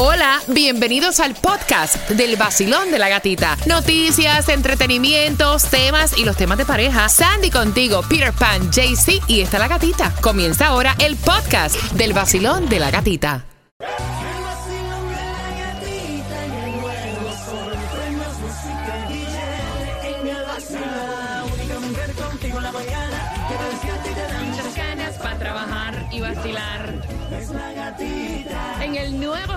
Hola, bienvenidos al podcast del vacilón de la gatita. Noticias, entretenimientos, temas y los temas de pareja. Sandy contigo, Peter Pan, JC y está la gatita. Comienza ahora el podcast del vacilón de la gatita.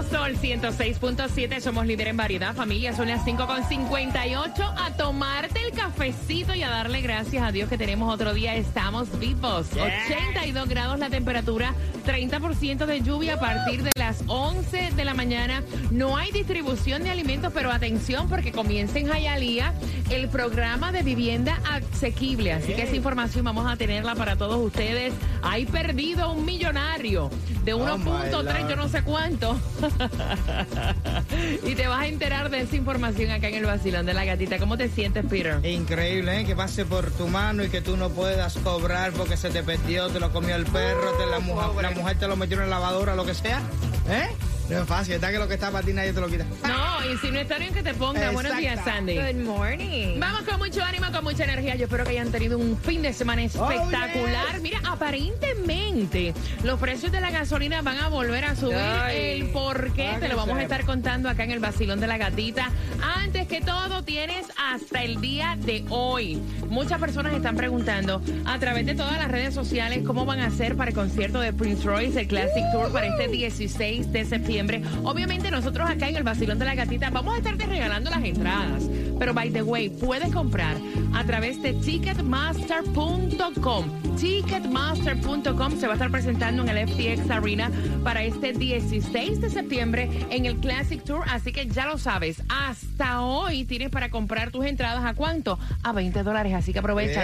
Sol 106.7 somos líder en variedad, familia. Son las 5.58 a tomarte el cafecito y a darle gracias a Dios que tenemos otro día. Estamos vivos. 82 grados la temperatura, 30% de lluvia a partir de las 11 de la mañana. No hay distribución de alimentos, pero atención porque comienza en Jayalía el programa de vivienda asequible. Así que esa información vamos a tenerla para todos ustedes. Hay perdido un millonario de 1.3, yo no sé cuánto. y te vas a enterar de esa información acá en el vacilón de la gatita. ¿Cómo te sientes, Peter? Increíble, ¿eh? Que pase por tu mano y que tú no puedas cobrar porque se te perdió, te lo comió el perro, te la, mujer, la mujer te lo metió en la lavadora, lo que sea. ¿Eh? No es fácil, está que lo que está para ti nadie te lo quita. No, y si no está bien que te ponga. Buenos días. Sandy. Good morning. Vamos con mucho ánimo, con mucha energía. Yo espero que hayan tenido un fin de semana espectacular. Mira, aparentemente los precios de la gasolina van a volver a subir. Ay. el por qué Para te lo vamos a estar contando acá en el vacilón de la gatita. Antes que todo, tienes hasta el día de hoy. Muchas personas están preguntando a través de todas las redes sociales cómo van a hacer para el concierto de Prince Royce, el Classic Tour, para este 16 de septiembre. Obviamente nosotros acá en el vacilón de la gatita vamos a estarte regalando las entradas. Pero by the way, puedes comprar a través de ticketmaster.com. Ticketmaster.com se va a estar presentando en el FTX Arena para este 16 de septiembre en el Classic Tour. Así que ya lo sabes, hasta hoy tienes para comprar tus entradas a cuánto? A 20 dólares. Así que aprovecha.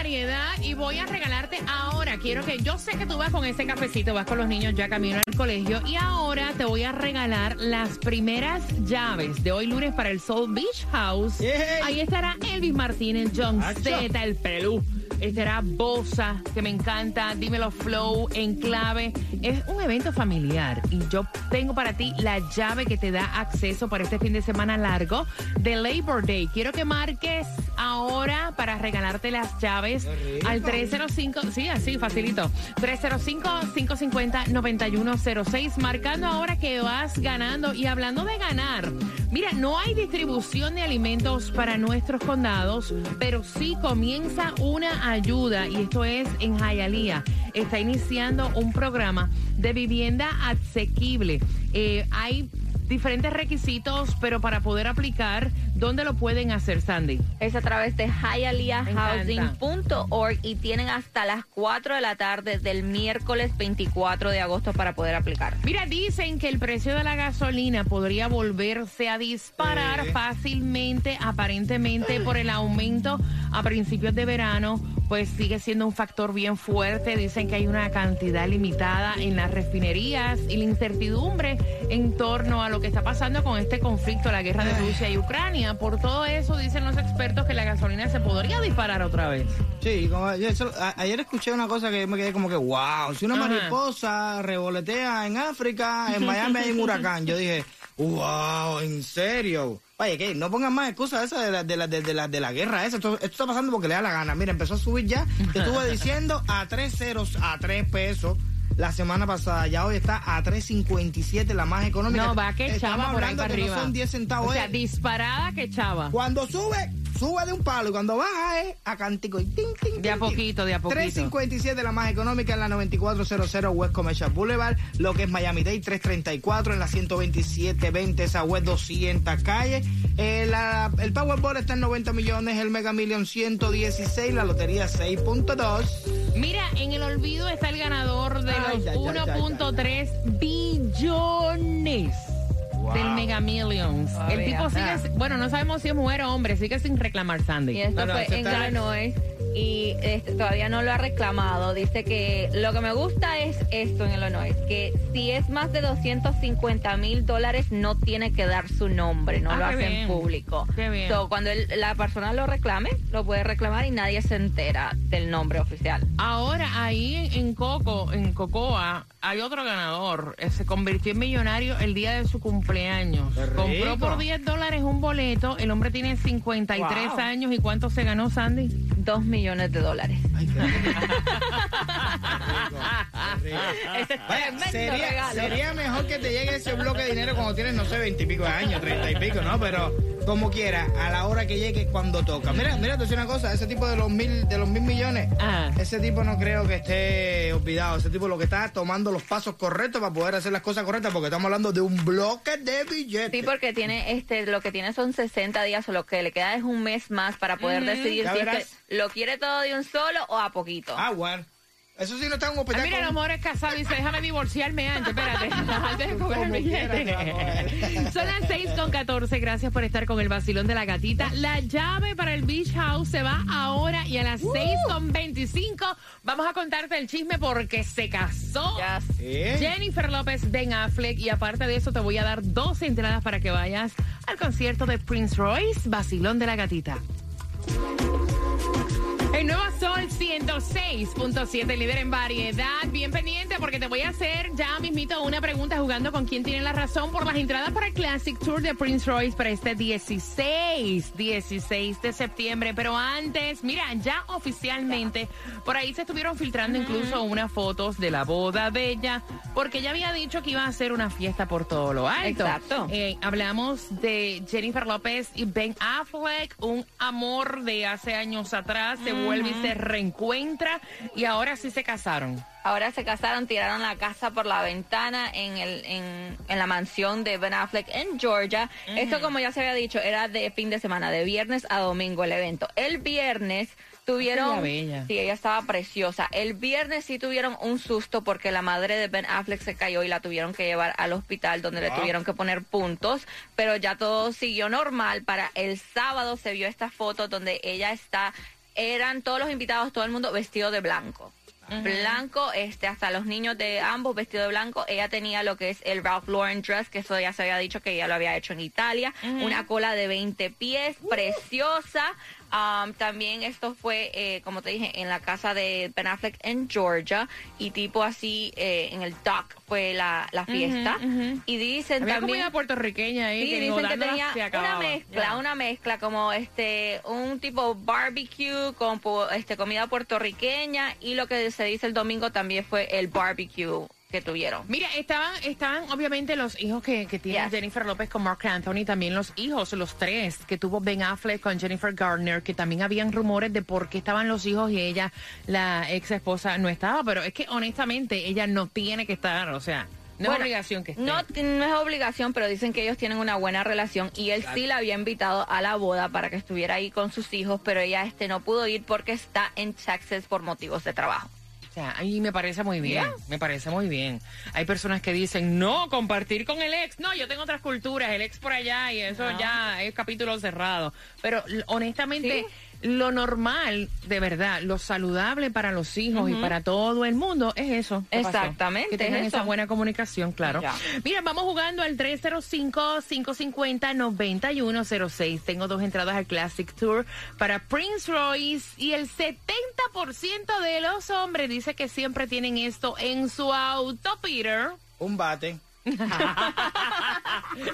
Variedad y voy a regalarte ahora. Quiero que yo sé que tú vas con ese cafecito, vas con los niños ya camino al colegio y ahora te voy a regalar las primeras llaves de hoy lunes para el Soul Beach House. Ahí estará Elvis Martínez, John Acho. Z, el Pelú. Estará Bosa, que me encanta, Dímelo Flow, en clave. Es un evento familiar y yo tengo para ti la llave que te da acceso para este fin de semana largo de Labor Day. Quiero que marques ahora para regalarte las llaves al 305, sí, así, facilito. 305-550-9106, marcando ahora que vas ganando. Y hablando de ganar, mira, no hay distribución de alimentos para nuestros condados, pero sí comienza una ayuda, y esto es en Hialeah. Está iniciando un programa de vivienda asequible. Eh, hay diferentes requisitos, pero para poder aplicar, ¿dónde lo pueden hacer, Sandy? Es a través de hialeahhousing.org y tienen hasta las 4 de la tarde del miércoles 24 de agosto para poder aplicar. Mira, dicen que el precio de la gasolina podría volverse a disparar fácilmente, aparentemente por el aumento a principios de verano, pues sigue siendo un factor bien fuerte. Dicen que hay una cantidad limitada en las refinerías y la incertidumbre en torno a lo que está pasando con este conflicto, la guerra de Rusia y Ucrania. Por todo eso, dicen los expertos que la gasolina se podría disparar otra vez. Sí, como- yo eso- a- ayer escuché una cosa que me quedé como que, wow, si una Ajá. mariposa revolotea en África, en Miami hay un huracán. Yo dije, wow, ¿en serio? Oye, que no pongan más excusas esas de la, de la, de, la, de la guerra esa. Esto, esto está pasando porque le da la gana. Mira, empezó a subir ya. Te estuve diciendo a tres ceros, a tres pesos. La semana pasada, ya hoy está a 3.57, la más económica. No, va que Estamos chava por ahí hablando para arriba. No son 10 centavos. O sea, eh. disparada que chava. Cuando sube, sube de un palo y cuando baja es a cantico y tin, tin, De a poquito, de a poquito. 357 la más económica en la 9400 West Commercial Boulevard, lo que es Miami Dade 334 en la 12720 esa West 200 calle. Eh, la- el Powerball está en 90 millones, el Mega Million 116, la lotería 6.2. Mira, en el olvido está el ganador de Ay, los ay, ay, ay, 1.3 billones Wow. del Mega Millions. El tipo sigue, bueno, no sabemos si es mujer o hombre, sigue sin reclamar Sandy. Y esto No, no, fue en Illinois. Y este, todavía no lo ha reclamado. Dice que lo que me gusta es esto en Illinois, que si es más de 250 mil dólares no tiene que dar su nombre, no Ah, lo hace en público. Qué bien. So, cuando él- la persona lo reclame, lo puede reclamar y nadie se entera del nombre oficial. Ahora, ahí en, Coco, en Cocoa, hay otro ganador. Eh, Se convirtió en millonario el día de su cumpleaños. Compró por 10 dólares un boleto. El hombre tiene 53 Wow. años. ¿Y cuánto se ganó, Sandy? Dos millones de dólares. Ay, Ese es Vaya, tremendo sería, regalo. sería mejor que te llegue ese bloque de dinero cuando tienes, no sé, veintipico de años, treinta y pico, ¿no? Pero como quiera, a la hora que llegue, cuando toca. Mira, mira, te decía una cosa, ese tipo de los mil, de los mil millones, Ah. ese tipo no creo que esté olvidado. Ese tipo lo que está tomando los pasos correctos para poder hacer las cosas correctas, porque estamos hablando de un bloque de billetes. Sí, porque tiene este, lo que tiene son 60 días o lo que le queda es un mes más para poder decidir Ya si es que lo quiere todo de un solo o a poquito. Ah, bueno. Eso sí no está en un Ah, hospital. mira, con- el amor es casado y dice, déjame divorciarme antes, espérate, antes de coger el Como billete. quiera, mi amor. Son las 6 con 14, gracias por estar con el vacilón de la gatita. La llave para el Beach House se va ahora y a las 6 con 25 vamos a contarte el chisme porque se casó. Ya ¿Eh? Jennifer López, Ben Affleck y aparte de eso te voy a dar dos entradas para que vayas al concierto de Prince Royce, Vacilón de la Gatita. El nuevo Sol 106.7, líder en variedad. Bien pendiente porque te voy a hacer ya mismito una pregunta jugando con quién tiene la razón por las entradas para el Classic Tour de Prince Royce para este 16, 16 de septiembre. Pero antes, mira, ya oficialmente, por ahí se estuvieron filtrando incluso unas fotos de la boda de ella, porque ella había dicho que iba a hacer una fiesta por todo lo alto. Exacto. Eh, hablamos de Jennifer López y Ben Affleck, un amor de hace años atrás, se vuelve y se reencuentra y ahora sí se casaron. Ahora se casaron, tiraron la casa por la ventana en, el, en, en la mansión de Ben Affleck en Georgia. Esto, como ya se había dicho, era de fin de semana, de viernes a domingo el evento. El viernes tuvieron... Bella. Sí, ella estaba preciosa. El viernes sí tuvieron un susto porque la madre de Ben Affleck se cayó y la tuvieron que llevar al hospital donde le Ah. tuvieron que poner puntos, pero ya todo siguió normal. Para el sábado se vio esta foto donde ella está, eran todos los invitados, todo el mundo vestido de blanco. Blanco, este, hasta los niños de ambos vestidos de blanco. Ella tenía lo que es el Ralph Lauren dress, que eso ya se había dicho que ella lo había hecho en Italia. Una cola de 20 pies, preciosa. Um, también esto fue, eh, como te dije, en la casa de Ben Affleck en Georgia. Y tipo así, eh, en el dock fue la, la fiesta. Y dicen Había también... comida puertorriqueña ahí Sí, que dicen que tenía una mezcla, una mezcla como este un tipo barbecue con este comida puertorriqueña y lo que se dice el domingo también fue el barbecue que tuvieron. Mira, estaban, estaban obviamente los hijos que, que tiene Yes. Jennifer López con Mark Anthony, también los hijos, los tres que tuvo Ben Affleck con Jennifer Garner, que también habían rumores de por qué estaban los hijos y ella, la ex esposa, no estaba, pero es que honestamente ella no tiene que estar, o sea, no Bueno, es obligación que esté. No, no es obligación, pero dicen que ellos tienen una buena relación y él sí la había invitado a la boda para que estuviera ahí con sus hijos, pero ella este no pudo ir porque está en Texas por motivos de trabajo. O sea, a mí me parece muy bien, me parece muy bien. Hay personas que dicen, no, compartir con el ex. No, yo tengo otras culturas, el ex por allá y eso ya es capítulo cerrado. Pero honestamente, lo normal, de verdad, lo saludable para los hijos y para todo el mundo es eso. ¿Qué pasó? Exactamente, Que tengan es esa buena comunicación, claro. Ya. Mira, vamos jugando al 305-550-9106. Tengo dos entradas al Classic Tour para Prince Royce y el 70% de los hombres dice que siempre tienen esto en su auto, Peter. Un bate. El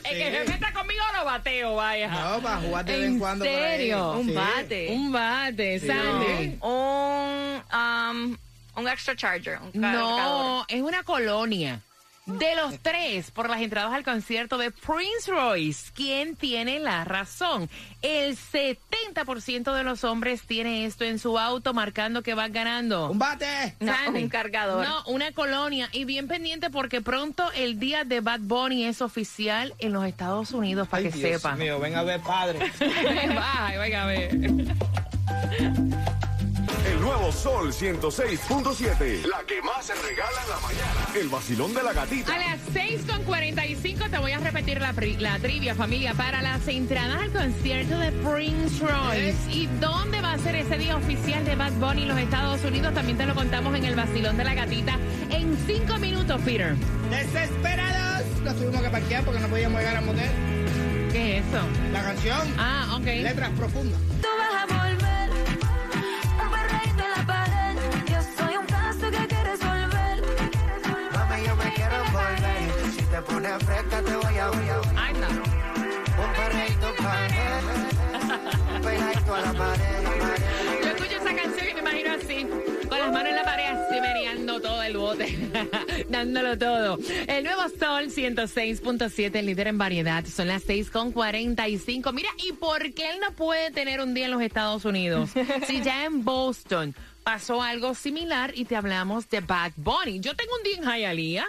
que se meta conmigo lo bateo, vaya. No, para jugar de vez en ¿En cuando por ahí. serio? Un Sí. bate. Un bate, Sandy. Un, um, un extra charger. Un cargador. No, es una colonia. De los tres, por las entradas al concierto de Prince Royce, ¿quién tiene la razón? El 70% de los hombres tiene esto en su auto, marcando que van ganando. Un bate. No, Sandy. un cargador. No, una colonia. Y bien pendiente porque pronto el día de Bad Bunny es oficial en los Estados Unidos, para Ay, que Dios sepan. mío, ven a ver, padre. Bye, venga a ver. Nuevo Sol 106.7. La que más se regala en la mañana. El vacilón de la gatita. A las 6.45 te voy a repetir la, la trivia, familia, para las entradas al concierto de Prince Royce. ¿Y dónde va a ser ese día oficial de Bad Bunny en los Estados Unidos? También te lo contamos en el vacilón de la gatita en 5 minutos, Peter. Desesperados. Nos tuvimos que parquear porque no podíamos llegar al motel. ¿Qué es eso? La canción. Ah, ok. Letras profundas. Tú vas a volver, Si te pones fresca, te voy a voy a- Ay, no. Un. Pegadito a la pared, pared. Yo escucho esa canción y me imagino así, con las manos en la pared, así meneando todo el bote, dándolo todo. El nuevo Sol 106.7, el líder en variedad, son las 6.45. Mira, ¿y por qué él no puede tener un día en los Estados Unidos? si ya en Boston pasó algo similar y te hablamos de Bad Bunny. Yo tengo un día en Hialeah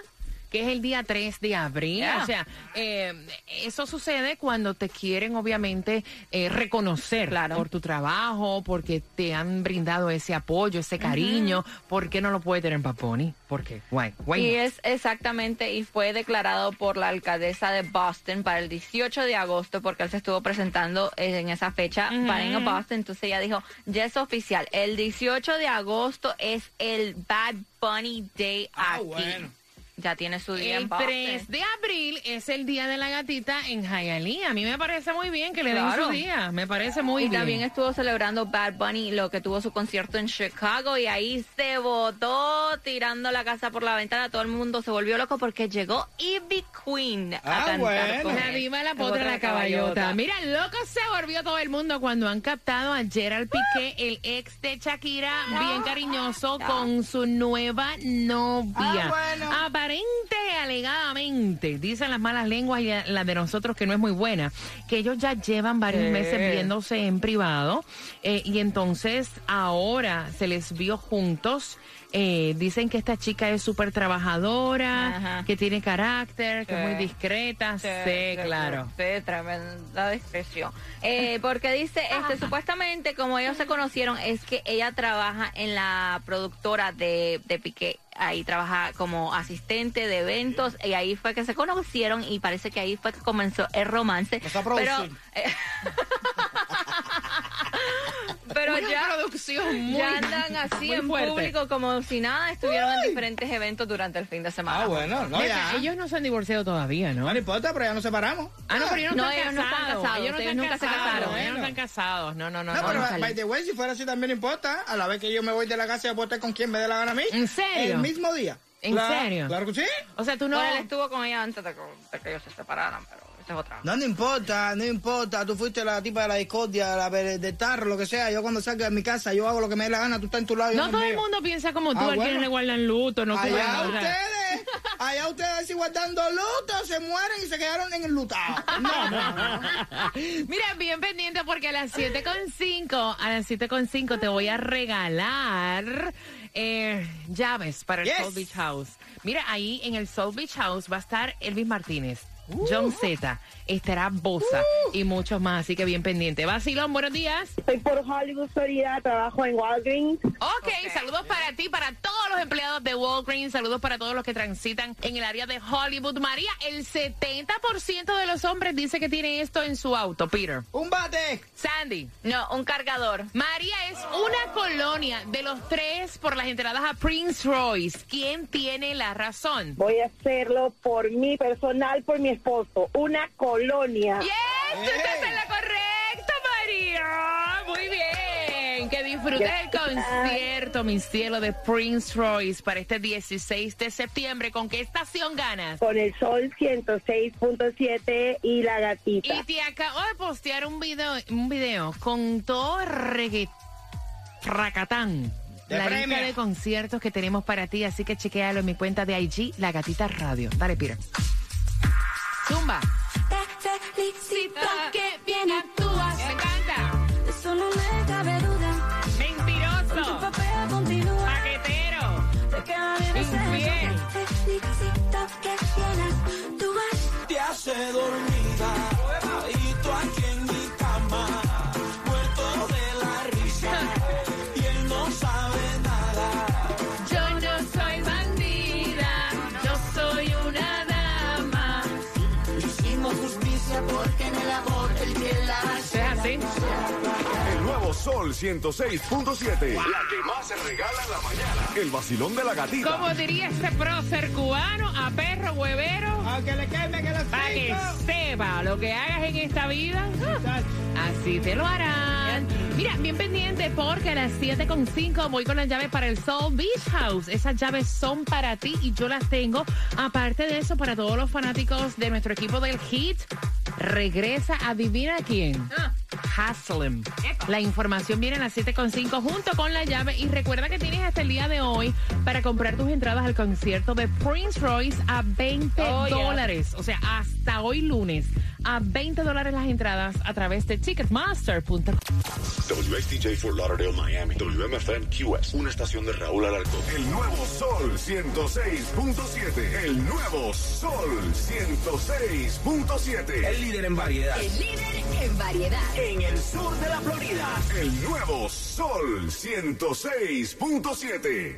que es el día 3 de abril. Yeah. O sea, eh, eso sucede cuando te quieren, obviamente, eh, reconocer Claro. por tu trabajo, porque te han brindado ese apoyo, ese cariño. ¿Por qué no lo puede tener Paponi? ¿Por qué? Guay, guay. Y es exactamente, y fue declarado por la alcaldesa de Boston para el 18 de agosto, porque él se estuvo presentando en esa fecha para a Boston. Entonces ella dijo, ya es oficial, el 18 de agosto es el Bad Bunny Day Ah, aquí. bueno. Ya tiene su día en El Boston. 3 de abril es el día de la gatita en Hialeah. A mí me parece muy bien que le den su día. Me parece muy y bien. también estuvo celebrando Bad Bunny, lo que tuvo su concierto en Chicago, y ahí se votó tirando la casa por la ventana. Todo el mundo se volvió loco porque llegó Ivy Queen a Ah, cantar bueno. con La viva la potra, la caballota. Mira, loco se volvió todo el mundo cuando han captado a Gerald Piqué, el ex de Shakira, bien cariñoso con su nueva novia. Ah, bueno. Aparente, alegadamente, dicen las malas lenguas y las de nosotros que no es muy buena, que ellos ya llevan varios Sí. meses viéndose en privado eh, y entonces ahora se les vio juntos. Eh, dicen que esta chica es súper trabajadora, Ajá. que tiene carácter, que es muy discreta. Sí, claro. Sí, tremenda discreción. Eh, porque dice, este, supuestamente, como ellos se conocieron, es que ella trabaja en la productora de, de Piqué. Ahí trabaja como asistente de eventos y ahí fue que se conocieron y parece que ahí fue que comenzó el romance. Pero, eh, pero Una ya, producción muy, ya andan así muy en fuerte. público como si nada, estuvieron en diferentes eventos durante el fin de semana. Ah, bueno. No, ya. ellos no se han divorciado todavía, ¿no? No, no importa, pero ya nos separamos. Ah, no, pero ellos no, No, están ellos no están casados. Ellos no ellos están nunca se casaron. Ellos no están casados. No, no, no. No, no, pero no. by the way, si fuera así también importa. A la vez que yo me voy de la casa, yo puedo estar con quien me dé la gana a mí. ¿En serio? El mismo día. ¿En Claro, serio? Claro que sí. O sea, tú no... Bueno, él estuvo con ella antes de que, de que ellos se separaran, pero esa es otra. No, no importa, no importa. Tú fuiste la tipa de la discordia, la de de tarro, lo que sea. Yo cuando salga de mi casa, yo hago lo que me dé la gana. Tú estás en tu lado. No todo el mío. mundo piensa como tú, Ah, a quienes bueno. le guardan luto, no Allá ustedes, allá ustedes si guardando luto, se mueren y se quedaron en el lutado. No, no, no. Mira, bien pendiente porque a las 7.5, a las 7.5 te voy a regalar eh, llaves para el Yes. Soul Beach House. Mira, ahí en el Soul Beach House va a estar Elvis Martínez. John Z, estará Bosa y muchos más, así que bien pendiente. Vacilón, buenos días. Estoy por Hollywood, Florida, trabajo en Walgreens. ok, saludos para ti, para todos los empleados de Walgreens, saludos para todos los que transitan en el área de Hollywood. María, el 70% de los hombres dice que tiene esto en su auto, Peter. Un bate. Sandy. No, un cargador. María es una colonia de los tres por las entradas a Prince Royce. ¿Quién tiene la razón? Voy a hacerlo por mi personal, por mi esposo. Una colonia. ¡Yes! ¡Tú estás en la correcta, María! Muy bien. Que disfrutes el concierto, mi cielo, de Prince Royce para este 16 de septiembre. ¿Con qué estación ganas? Con el sol 106.7 y la gatita. Y te acabo de postear un video, un video con todo reggae fracatán. De la premio. lista de conciertos que tenemos para ti, así que chequéalo en mi cuenta de IG, La Gatita Radio. Dale, Peter. Zumba. Te felicito que Sol 106.7. La que más se regala en la mañana. El vacilón de la gatita. Como diría este prócer cubano, a perro huevero, Aunque le queme que lo para que sepa lo que hagas en esta vida, ah, así te lo harán. Mira, bien pendiente porque a las 7.5 voy con las llaves para el Soul Beach House. Esas llaves son para ti y yo las tengo. Aparte de eso, para todos los fanáticos de nuestro equipo del Hit, regresa, adivina quién. Haslem. La información viene a las 7.5 junto con la llave. Y recuerda que tienes hasta el día de hoy para comprar tus entradas al concierto de Prince Royce a 20 Oh, yeah. dólares. O sea, hasta hoy lunes. A 20 dólares las entradas a través de Ticketmaster.com. WXTJ for Lauderdale, Miami. WMFM QS. Una estación de Raúl Alarcón. El nuevo Sol 106.7. El nuevo Sol 106.7. El líder en variedad. El líder en variedad. En el sur de la Florida. El nuevo Sol 106.7.